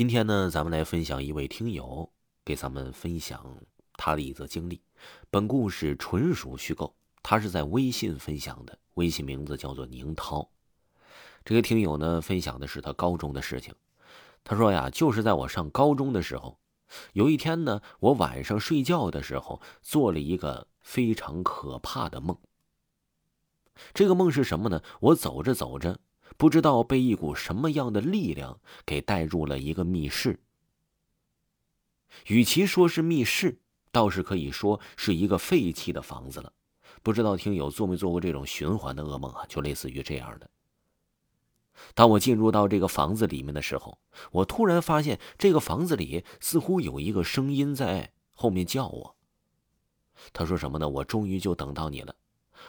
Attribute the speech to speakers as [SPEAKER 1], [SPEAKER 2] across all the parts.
[SPEAKER 1] 今天呢，咱们来分享一位听友给咱们分享他的一则经历。本故事纯属虚构，他是在微信分享的，微信名字叫做宁涛。这个听友呢，分享的是他高中的事情。他说呀，就是在我上高中的时候，有一天呢，我晚上睡觉的时候做了一个非常可怕的梦。这个梦是什么呢？我走着走着。不知道被一股什么样的力量给带入了一个密室。与其说是密室，倒是可以说是一个废弃的房子了。不知道听友做没做过这种循环的噩梦啊？就类似于这样的。当我进入到这个房子里面的时候，我突然发现这个房子里似乎有一个声音在后面叫我。他说什么呢？我终于就等到你了。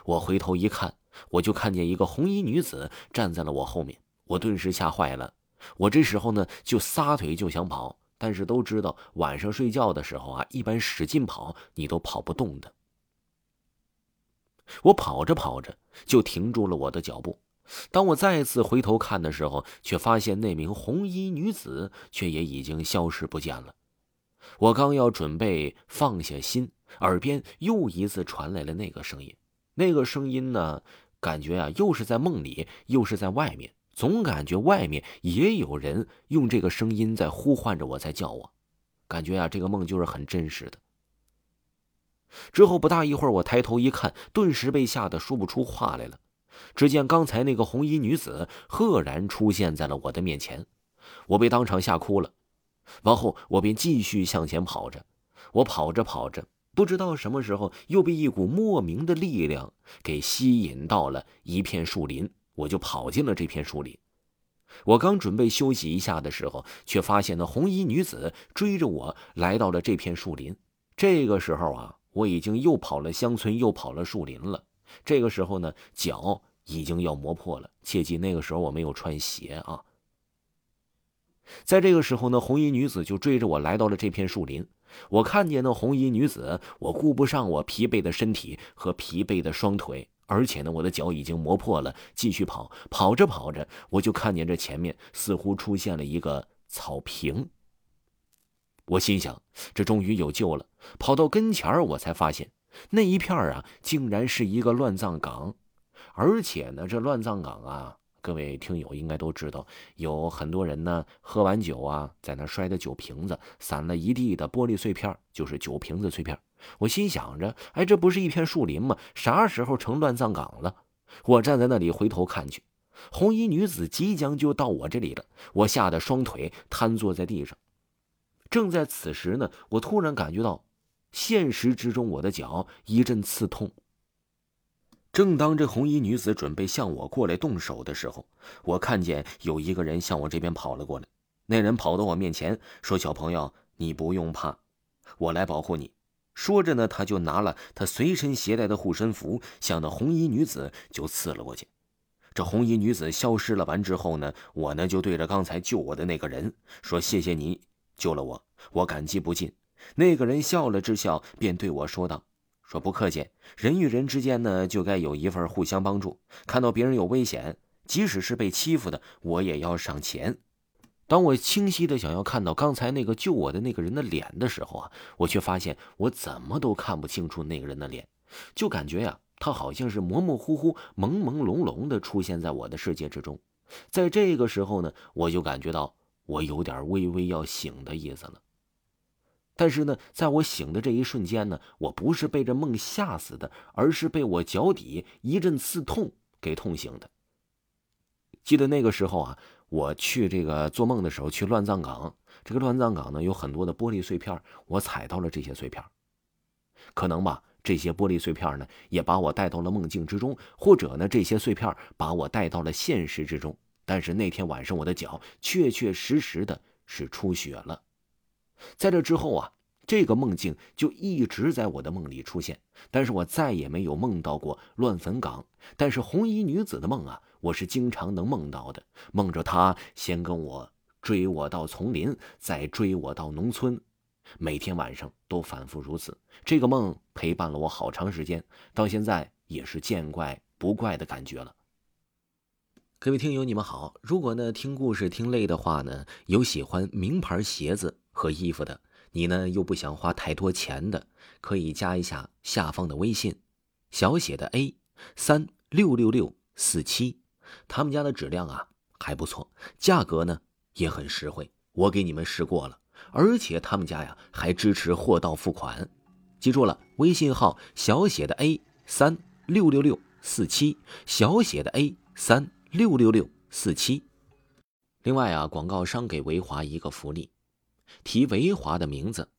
[SPEAKER 1] 我回头一看。我就看见一个红衣女子站在了我后面，我顿时吓坏了。我这时候呢就撒腿就想跑，但是都知道晚上睡觉的时候啊，一般使劲跑你都跑不动的。我跑着跑着就停住了我的脚步。当我再次回头看的时候，却发现那名红衣女子却也已经消失不见了。我刚要准备放下心，耳边又一次传来了那个声音。那个声音呢？感觉啊，又是在梦里，又是在外面，总感觉外面也有人用这个声音在呼唤着我，在叫我。感觉啊，这个梦就是很真实的。之后不大一会儿，我抬头一看，顿时被吓得说不出话来了。只见刚才那个红衣女子赫然出现在了我的面前，我被当场吓哭了。往后我便继续向前跑着，我跑着跑着。不知道什么时候又被一股莫名的力量给吸引到了一片树林，我就跑进了这片树林。我刚准备休息一下的时候，却发现那红衣女子追着我来到了这片树林。这个时候啊，我已经又跑了乡村，又跑了树林了。这个时候呢，脚已经要磨破了。切记那个时候我没有穿鞋啊。在这个时候呢，红衣女子就追着我来到了这片树林。我看见那红衣女子，我顾不上我疲惫的身体和疲惫的双腿，而且呢，我的脚已经磨破了。继续跑，跑着跑着，我就看见这前面似乎出现了一个草坪。我心想，这终于有救了。跑到跟前儿，我才发现那一片儿啊，竟然是一个乱葬岗，而且呢，这乱葬岗啊。各位听友应该都知道，有很多人呢喝完酒啊，在那摔的酒瓶子，散了一地的玻璃碎片，就是酒瓶子碎片。我心想着，哎，这不是一片树林吗？啥时候成乱葬岗了？我站在那里回头看去，红衣女子即将就到我这里了。我吓得双腿瘫坐在地上。正在此时呢，我突然感觉到，现实之中我的脚一阵刺痛。正当这红衣女子准备向我过来动手的时候，我看见有一个人向我这边跑了过来。那人跑到我面前说：“小朋友，你不用怕，我来保护你。”说着呢，他就拿了他随身携带的护身符，向那红衣女子就刺了过去。这红衣女子消失了完之后呢，我呢就对着刚才救我的那个人说：“谢谢你救了我，我感激不尽。”那个人笑了之笑，便对我说道。说不客气，人与人之间呢，就该有一份互相帮助。看到别人有危险，即使是被欺负的，我也要上前。当我清晰的想要看到刚才那个救我的那个人的脸的时候啊，我却发现我怎么都看不清楚那个人的脸，就感觉呀，他好像是模模糊糊、朦朦胧胧的出现在我的世界之中。在这个时候呢，我就感觉到我有点微微要醒的意思了。但是呢，在我醒的这一瞬间呢，我不是被这梦吓死的，而是被我脚底一阵刺痛给痛醒的。记得那个时候啊，我去这个做梦的时候去乱葬岗，这个乱葬岗呢有很多的玻璃碎片，我踩到了这些碎片，可能吧，这些玻璃碎片呢也把我带到了梦境之中，或者呢这些碎片把我带到了现实之中。但是那天晚上我的脚确确实实的是出血了。在这之后啊，这个梦境就一直在我的梦里出现，但是我再也没有梦到过乱坟岗。但是红衣女子的梦啊，我是经常能梦到的，梦着她先跟我追我到丛林，再追我到农村，每天晚上都反复如此。这个梦陪伴了我好长时间，到现在也是见怪不怪的感觉了。各位听友，你们好。如果呢听故事听累的话呢，有喜欢名牌鞋子和衣服的，你呢又不想花太多钱的，可以加一下下方的微信，小写的 A 三六六六四七，他们家的质量啊还不错，价格呢也很实惠，我给你们试过了，而且他们家呀还支持货到付款。记住了，微信号小写的 A 三六六六四七，小写的 A 三。六六六四七。另外啊，广告商给维华一个福利，提维华的名字，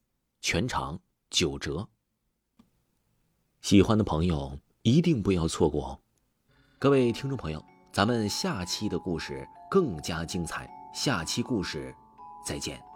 [SPEAKER 1] 全场九折。喜欢的朋友一定不要错过哦！各位听众朋友，咱们下期的故事更加精彩，下期故事再见。